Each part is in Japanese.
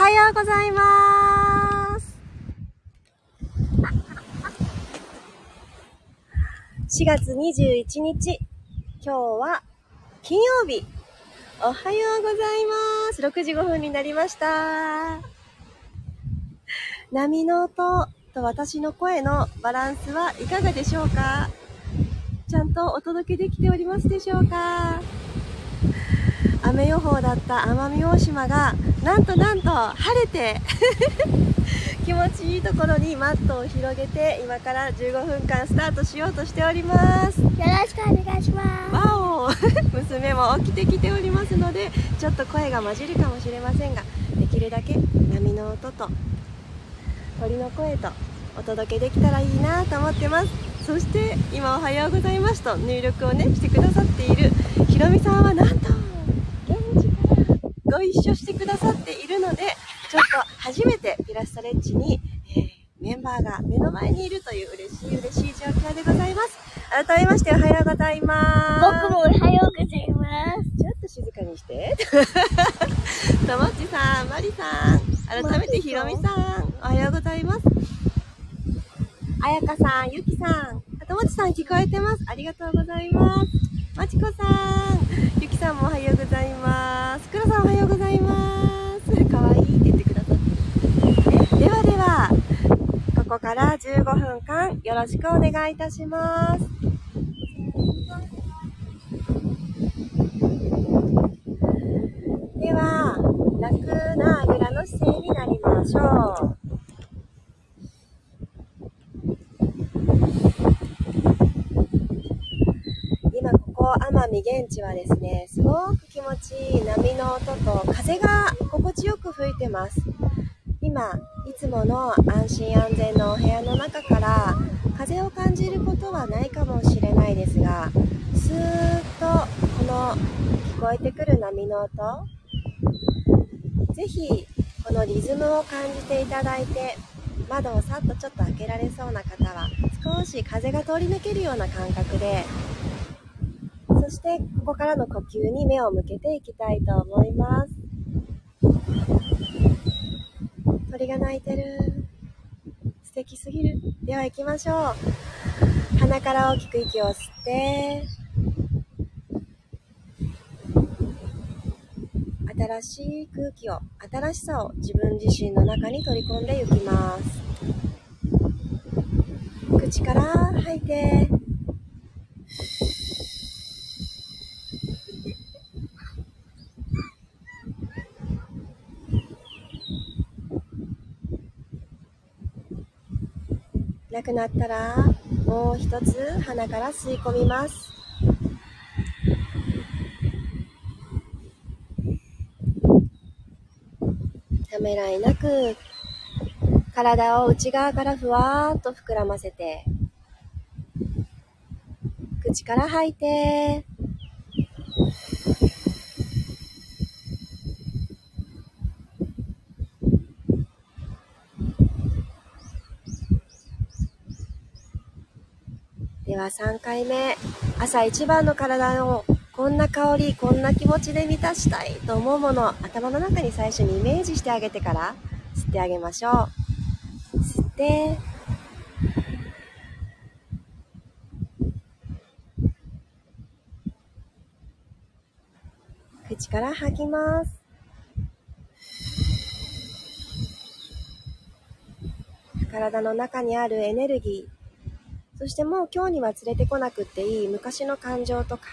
はようございます。4月21日、今日は金曜日。おはようございます。6時5分になりました。波の音と私の声のバランスはいかがでしょうか？ちゃんとお届けできておりますでしょうか？雨予報だった奄美大島がなんとなんと晴れて 気持ちいいところにマットを広げて今から15分間スタートしようとしております。よろしくお願いします。わお。娘も起きてきておりますのでちょっと声が混じるかもしれませんができるだけ波の音と鳥の声とお届けできたらいいなと思ってます。そして今「おはようございます」と入力をねしてくださっているひろみさんはなんとご一緒してくださっているのでちょっと初めてピラストレッチに、えーメンバーが目の前にいるという嬉しい嬉しい状況でございます改めましておはようございます僕もおはようございます。ちょっと静かにして。ともっちさん、まりさん、改めてひろみさん、おはようございます。あやかさん、ゆきさん、あともちさん聞こえてます。ありがとうございます。まちこさん、ゆきさんもおはようございます。くろさんおはようございます。かわいいって言ってくださって。ではでは、ここから15分間よろしくお願いいたします。では、楽なあぐらの姿勢になりましょう。今ここ奄美現地はですね、すごく気持ちいい波の音と風が心地よく吹いてます。今、いつもの安心安全のお部屋の中から風を感じることはないかもしれないですが、スーッとこの聞こえてくる波の音、ぜひこのリズムを感じていただいて窓をさっとちょっと開けられそうな方は少し風が通り抜けるような感覚でそしてここからの呼吸に目を向けていきたいと思います。鳥が鳴いてる。素敵すぎる。では行きましょう。鼻から大きく息を吸って。新しい空気を新しさを自分自身の中に取り込んでいきます。口から吐いて。なくなったらもう一つ鼻から吸い込みます。ためらいなく体を内側からふわーっと膨らませて口から吐いては3回目。朝一番の体をこんな香りこんな気持ちで満たしたいと思うもの頭の中に最初にイメージしてあげてから吸ってあげましょう。吸って。口から吐きます。体の中にあるエネルギーそしてもう今日には連れてこなくっていい昔の感情とか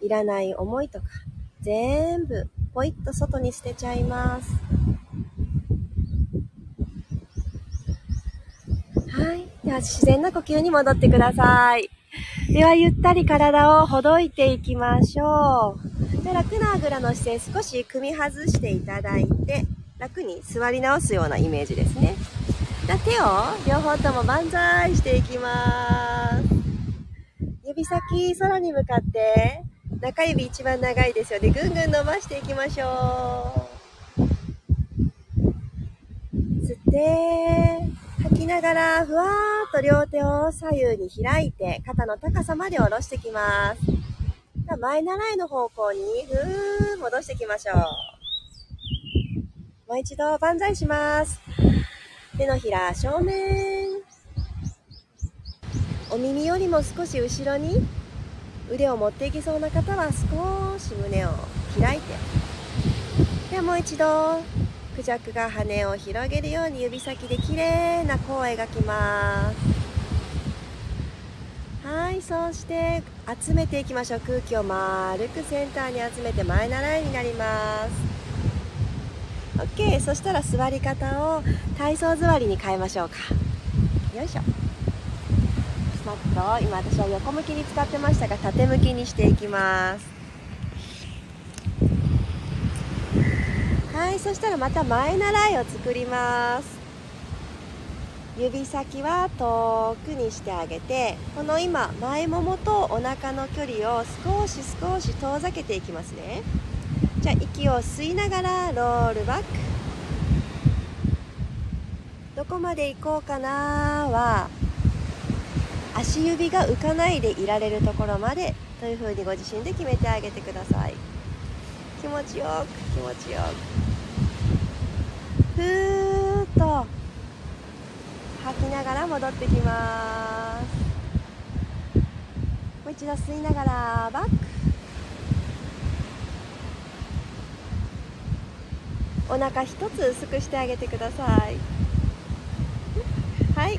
いらない思いとか全部ポイッと外に捨てちゃいます。はい。では自然な呼吸に戻ってください。ではゆったり体をほどいていきましょう。で楽なあぐらの姿勢少し組み外していただいて楽に座り直すようなイメージですね。じゃあ手を両方とも万歳していきます。指先空に向かって中指一番長いですよね。ぐんぐん伸ばしていきましょう。吸って吐きながらふわーっと両手を左右に開いて肩の高さまで下ろしていきます。前習いの方向にふー戻していきましょう。もう一度万歳します。手のひら正面。お耳よりも少し後ろに腕を持っていきそうな方は少し胸を開いて。ではもう一度、クジャクが羽を広げるように指先で綺麗な弧を描きます。はい、そうして集めていきましょう。空気を丸くセンターに集めて前習いになります。OK。そしたら座り方を体操座りに変えましょうか。よいしょ。マット、今私は横向きに使ってましたが、縦向きにしていきます。はい、そしたらまた前習いを作ります。指先は遠くにしてあげてこの今前ももとお腹の距離を少し少し遠ざけていきますねじゃあ息を吸いながらロールバック。どこまで行こうかなは足指が浮かないでいられるところまでというふうにご自身で決めてあげてください。気持ちよく気持ちよく。ふーっと吐きながら戻ってきます。もう一度吸いながらバック。お腹一つ薄くしてあげてください。はい。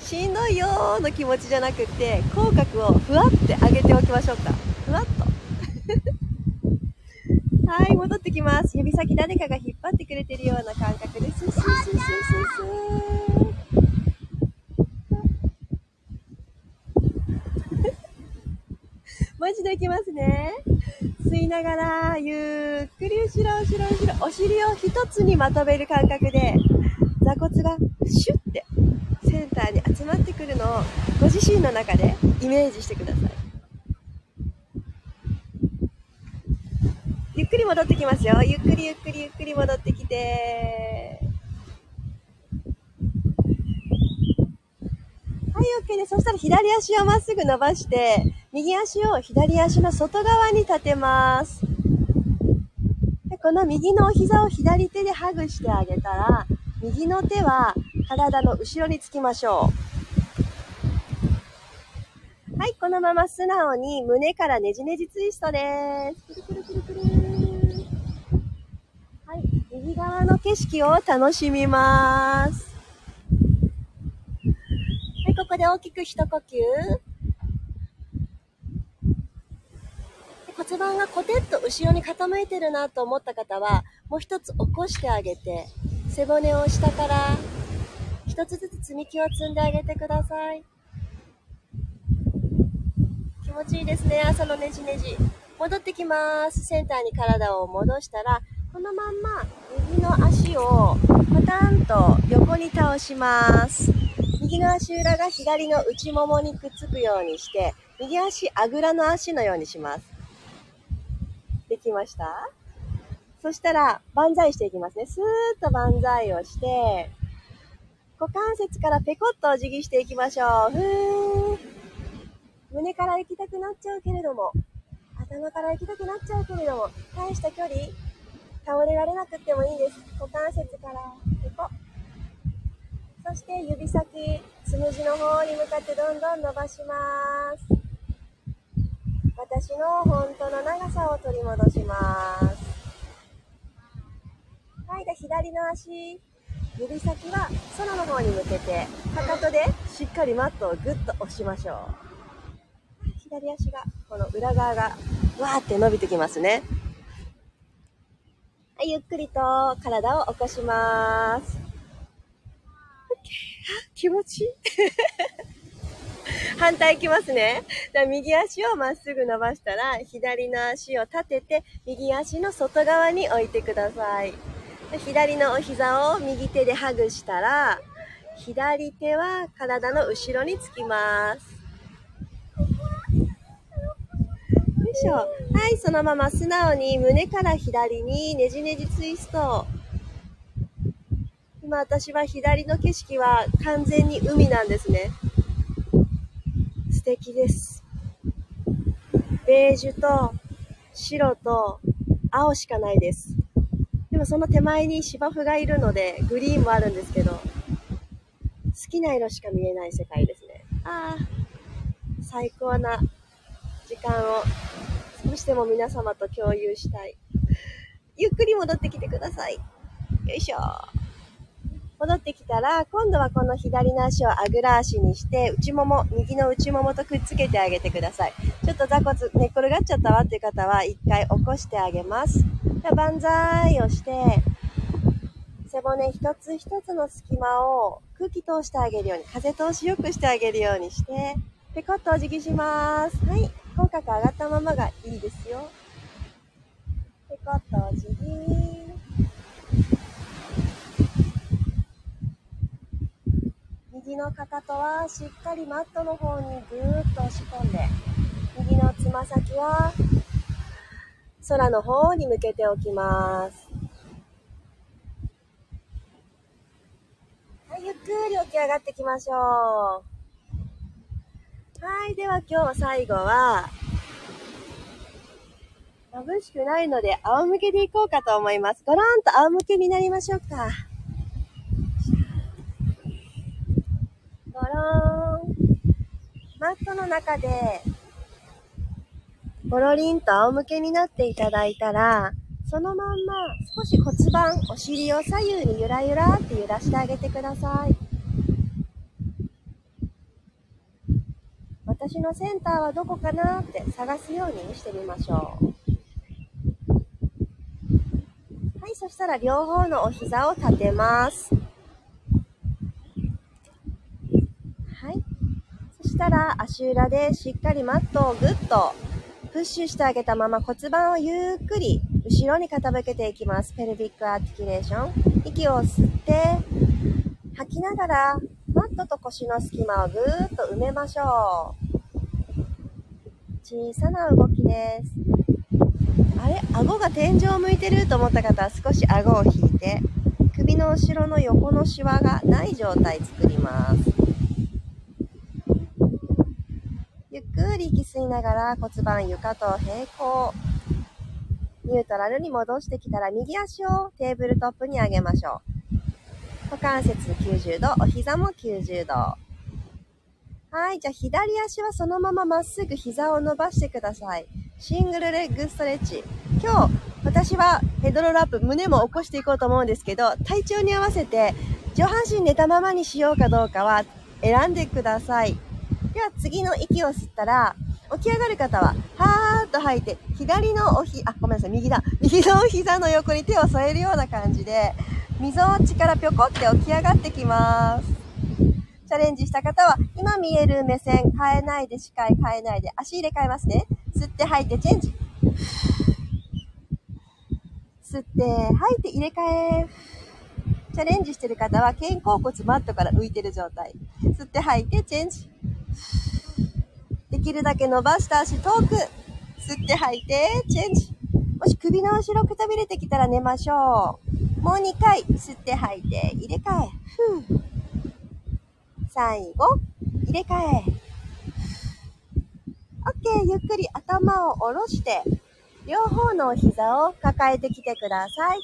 しんどいよーの気持ちじゃなくて口角をふわって上げておきましょうか。ふわっと。はい戻ってきます。指先誰かが引っ張ってくれてるような感覚です。スースースースースーもう一度いきますね。吸いながら、ゆっくり後ろ、後ろ、後ろ、お尻を一つにまとめる感覚で、座骨がシュッてセンターに集まってくるのをご自身の中でイメージしてください。ゆっくり戻ってきますよ。ゆっくりゆっくりゆっくり戻ってきて。はい、OK です。そしたら左足をまっすぐ伸ばして、右足を左足の外側に立てます。でこの右のお膝を左手でハグしてあげたら、右の手は体の後ろにつきましょう。はい、このまま素直に胸からねじねじツイストです。くるくるくるくる。はい、右側の景色を楽しみます。はい、ここで大きく一呼吸。骨盤がコテッと後ろに傾いてるなと思った方は、もう一つ起こしてあげて、背骨を下から一つずつ積み木を積んであげてください。気持ちいいですね、朝のねじねじ。戻ってきます。センターに体を戻したら、このまんま右の足をパタンと横に倒します。右の足裏が左の内ももにくっつくようにして、右足あぐらの足のようにします。きました？そしたら、万歳していきますね。スーッと万歳をして、股関節からペコッとお辞儀していきましょう。ふー。胸から行きたくなっちゃうけれども、頭から行きたくなっちゃうけれども、大した距離、倒れられなくってもいいです。股関節からペコ。そして指先、つむじの方に向かってどんどん伸ばします。私の本当の長さを取り戻します。はい、で左の足、指先は空の方に向けて、かかとでしっかりマットをぐっと押しましょう。左足が、この裏側が、わーって伸びてきますね。はい、ゆっくりと体を起こします。気持ちいい。反対いきますね。右足をまっすぐ伸ばしたら、左の足を立てて、右足の外側に置いてください。左のお膝を右手でハグしたら、左手は体の後ろにつきます。よいしょ。はい、そのまま素直に胸から左にねじねじツイスト。今私は左の景色は完全に海なんですね。素敵です。ベージュと白と青しかないです。でもその手前に芝生がいるので、グリーンもあるんですけど、好きな色しか見えない世界ですね。ああ、最高な時間を少しでも皆様と共有したい。ゆっくり戻ってきてください。よいしょ。戻ってきたら、今度はこの左の足をあぐら足にして、内もも、右の内ももとくっつけてあげてください。ちょっと座骨寝っ転がっちゃったわっていう方は、一回起こしてあげます。では、万歳をして、背骨一つ一つの隙間を空気通してあげるように、風通しよくしてあげるようにして、ペコッとお辞儀します。はい。口角上がったままがいいですよ。ペコッとお辞儀。右のかかとはしっかりマットの方にぐーっと押し込んで、右のつま先は空の方に向けておきます。はい、ゆっくり起き上がってきましょう。はい、では今日最後は、眩しくないので仰向けでいこうかと思います。ごろんと仰向けになりましょうか。ごろん。マットの中で、ごろりんと仰向けになっていただいたら、そのまんま少し骨盤、お尻を左右にゆらゆらって揺らしてあげてください。私のセンターはどこかなって探すようにしてみましょう。はい、そしたら両方のお膝を立てます。はい。そしたら足裏でしっかりマットをぐっとプッシュしてあげたまま骨盤をゆっくり後ろに傾けていきます。ペルビックアーティキュレーション。息を吸って、吐きながらマットと腰の隙間をぐーっと埋めましょう。小さな動きです。あれ？顎が天井を向いてると思った方は少し顎を引いて、首の後ろの横のシワがない状態作ります。ゆっくり息吸いながら骨盤床と平行。ニュートラルに戻してきたら右足をテーブルトップに上げましょう。股関節90度、お膝も90度。はい。じゃあ、左足はそのまままっすぐ膝を伸ばしてください。シングルレッグストレッチ。今日、私はヘドロラップ、胸も起こしていこうと思うんですけど、体調に合わせて、上半身寝たままにしようかどうかは選んでください。では、次の息を吸ったら、起き上がる方は、はーっと吐いて、左のおひ、あ、ごめんなさい、右だ。右の膝の横に手を添えるような感じで、溝落ちからぴょこって起き上がってきます。チャレンジした方は、今見える目線変えないで、視界変えないで、足入れ替えますね。吸って吐いてチェンジ。吸って吐いて入れ替え。チャレンジしてる方は肩甲骨マットから浮いてる状態。吸って吐いてチェンジ。できるだけ伸ばした足遠く。吸って吐いてチェンジ。もし首の後ろくたびれてきたら寝ましょう。もう2回吸って吐いて入れ替え。最後、入れ替え。OK、ゆっくり頭を下ろして、両方のお膝を抱えてきてください。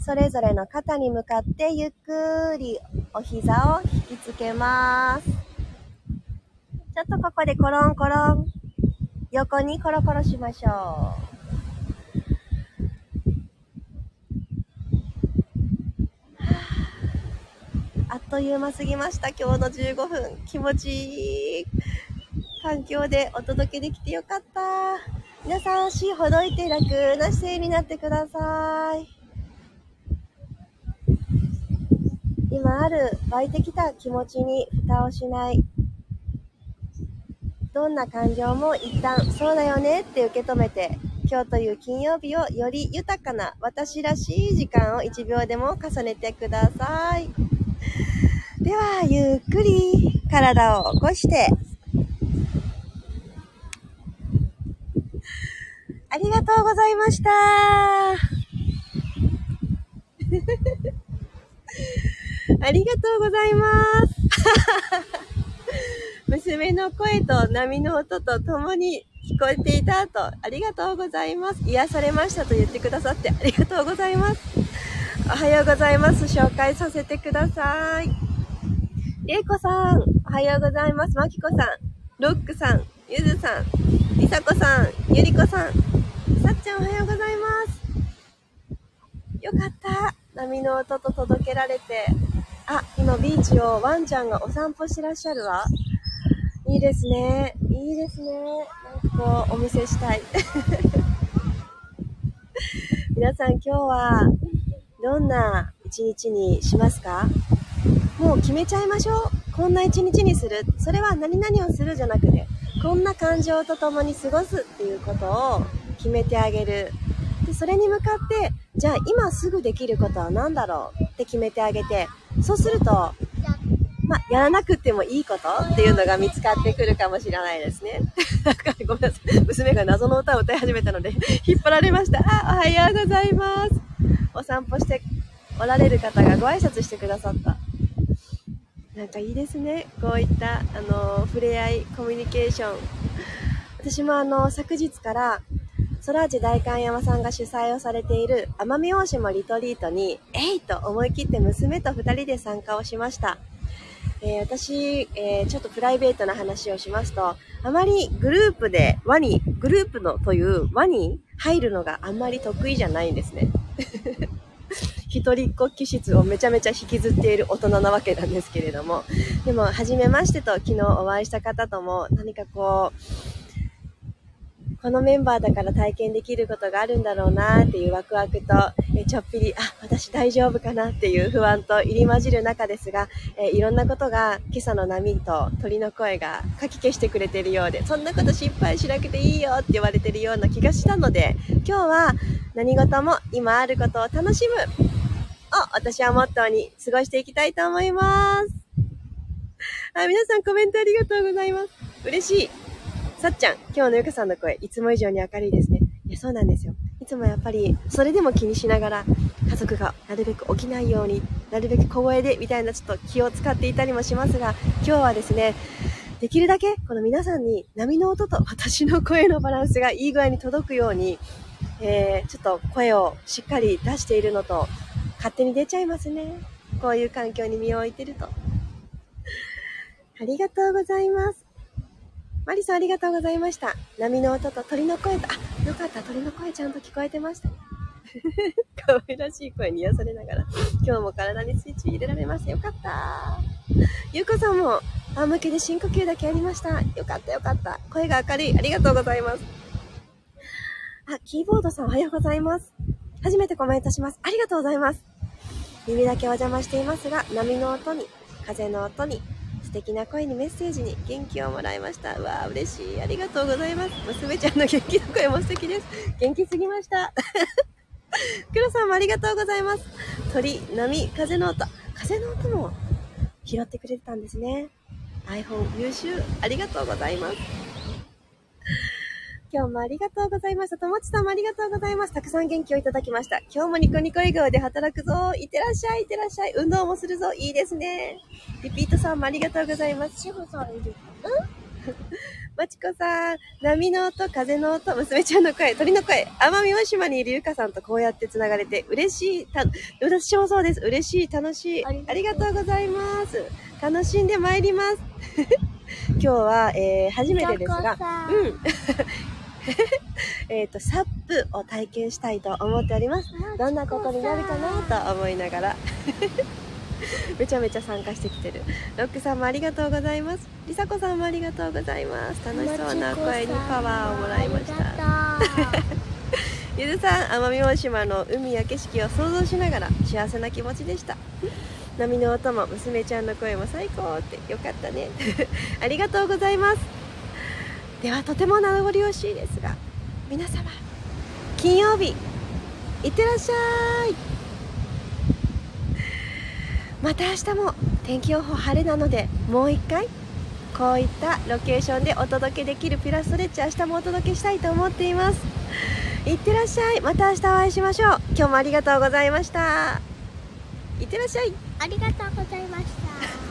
それぞれの肩に向かってゆっくりお膝を引きつけます。ちょっとここでコロンコロン。横にコロコロしましょう。あっという間すぎました。今日の15分。気持ちいい環境でお届けできてよかった。皆さん足ほどいて楽な姿勢になってください。今ある湧いてきた気持ちに蓋をしない。どんな感情も一旦そうだよねって受け止めて今日という金曜日をより豊かな私らしい時間を1秒でも重ねてください。では、ゆっくり体を起こして、ありがとうございました。ありがとうございます。娘の声と波の音と共に聞こえていた後、ありがとうございます。癒されましたと言ってくださってありがとうございます。おはようございます。紹介させてください。れいこさん、おはようございます。まきこさん、ロックさん、ゆずさん、りさこさん、ゆりこさん、さっちゃんおはようございます。よかった。波の音と届けられて。あ、今ビーチをワンちゃんがお散歩してらっしゃるわ。いいですね。いいですね。なんかこう、お見せしたい。皆さん今日はどんな一日にしますか？もう決めちゃいましょう。こんな一日にする。それは何々をするじゃなくて、こんな感情と共に過ごすっていうことを決めてあげる。で、それに向かって、じゃあ今すぐできることは何だろうって決めてあげて、そうすると、まあ、やらなくてもいいことっていうのが見つかってくるかもしれないですね。ごめんなさい。娘が謎の歌を歌い始めたので、引っ張られました。あ、おはようございます。お散歩しておられる方がご挨拶してくださった。なんかいいですね。こういった、あの、触れ合い、コミュニケーション。私もあの、昨日から、ソラージ大観山さんが主催をされている奄美大島リトリートに、えいと思い切って娘と二人で参加をしました。えー私、えーちょっとプライベートな話をしますと、あまりグループで輪に、グループのという輪に入るのがあんまり得意じゃないんですね。一人っ子気質をめちゃめちゃ引きずっている大人なわけなんですけれども、でも、初めましてと昨日お会いした方とも何かこう、このメンバーだから体験できることがあるんだろうなっていうワクワクと、えちょっぴり、あ、私大丈夫かなっていう不安と入り混じる中ですが、えいろんなことが今朝の波と鳥の声がかき消してくれてるようで、そんなこと心配しなくていいよって言われてるような気がしたので、今日は何事も今あることを楽しむを私はモットーに過ごしていきたいと思います。あ、皆さんコメントありがとうございます。嬉しい。さっちゃん、今日のゆかさんの声、いつも以上に明るいですね。いや、そうなんですよ。いつもやっぱり、それでも気にしながら、家族がなるべく起きないように、なるべく小声で、みたいなちょっと気を使っていたりもしますが、今日はですね、できるだけ、この皆さんに波の音と私の声のバランスがいい具合に届くように、えー、ちょっと声をしっかり出しているのと、勝手に出ちゃいますね。こういう環境に身を置いてると。ありがとうございます。マリさんありがとうございました。波の音と鳥の声と、あ、よかった、鳥の声ちゃんと聞こえてました。可愛らしい声に癒されながら、今日も体にスイッチ入れられました。よかった。ゆうこさんも、仰向けで深呼吸だけやりました。よかった、よかった。声が明るい。ありがとうございます。あ、キーボードさんおはようございます。初めてコメントします。ありがとうございます。耳だけお邪魔していますが、波の音に、風の音に、敵な声にメッセージに元気をもらいました。うわあ、嬉しい。ありがとうございます。娘ちゃんの元気の声も素敵です。元気すぎました。黒さんもありがとうございます。鳥、波、風の音。風の音も拾ってくれてたんですね。iPhone 優秀。ありがとうございます。今日もありがとうございました。ともちさんもありがとうございます。たくさん元気をいただきました。今日もニコニコ笑顔で働くぞ。いってらっしゃい、いってらっしゃい。運動もするぞ。いいですね。リピートさんもありがとうございます。志保さんいる。まちこさん、波の音、風の音、娘ちゃんの声、鳥の声、奄美大島にいるゆかさんとこうやって繋がれて嬉しい。た私もそうです。嬉しい、楽しい。あありがとうりがとうございます。楽しんでまいります。今日は、えー、初めてですが、うん。うん。えっと、サップを体験したいと思っております。どんなことになるかなと思いながら。めちゃめちゃ参加してきてる。ロックさんもありがとうございます。りさこさんもありがとうございます。楽しそうな声にパワーをもらいました。た。ゆずさん、奄美大島の海や景色を想像しながら幸せな気持ちでした。波の音も娘ちゃんの声も最高ってよかったね。ありがとうございます。ではとても名残惜しいですが、皆様、金曜日、いってらっしゃい。また明日も天気予報晴れなので、もう一回、こういったロケーションでお届けできるピラストレッチ明日もお届けしたいと思っています。いってらっしゃい。また明日お会いしましょう。今日もありがとうございました。いってらっしゃい。ありがとうございました。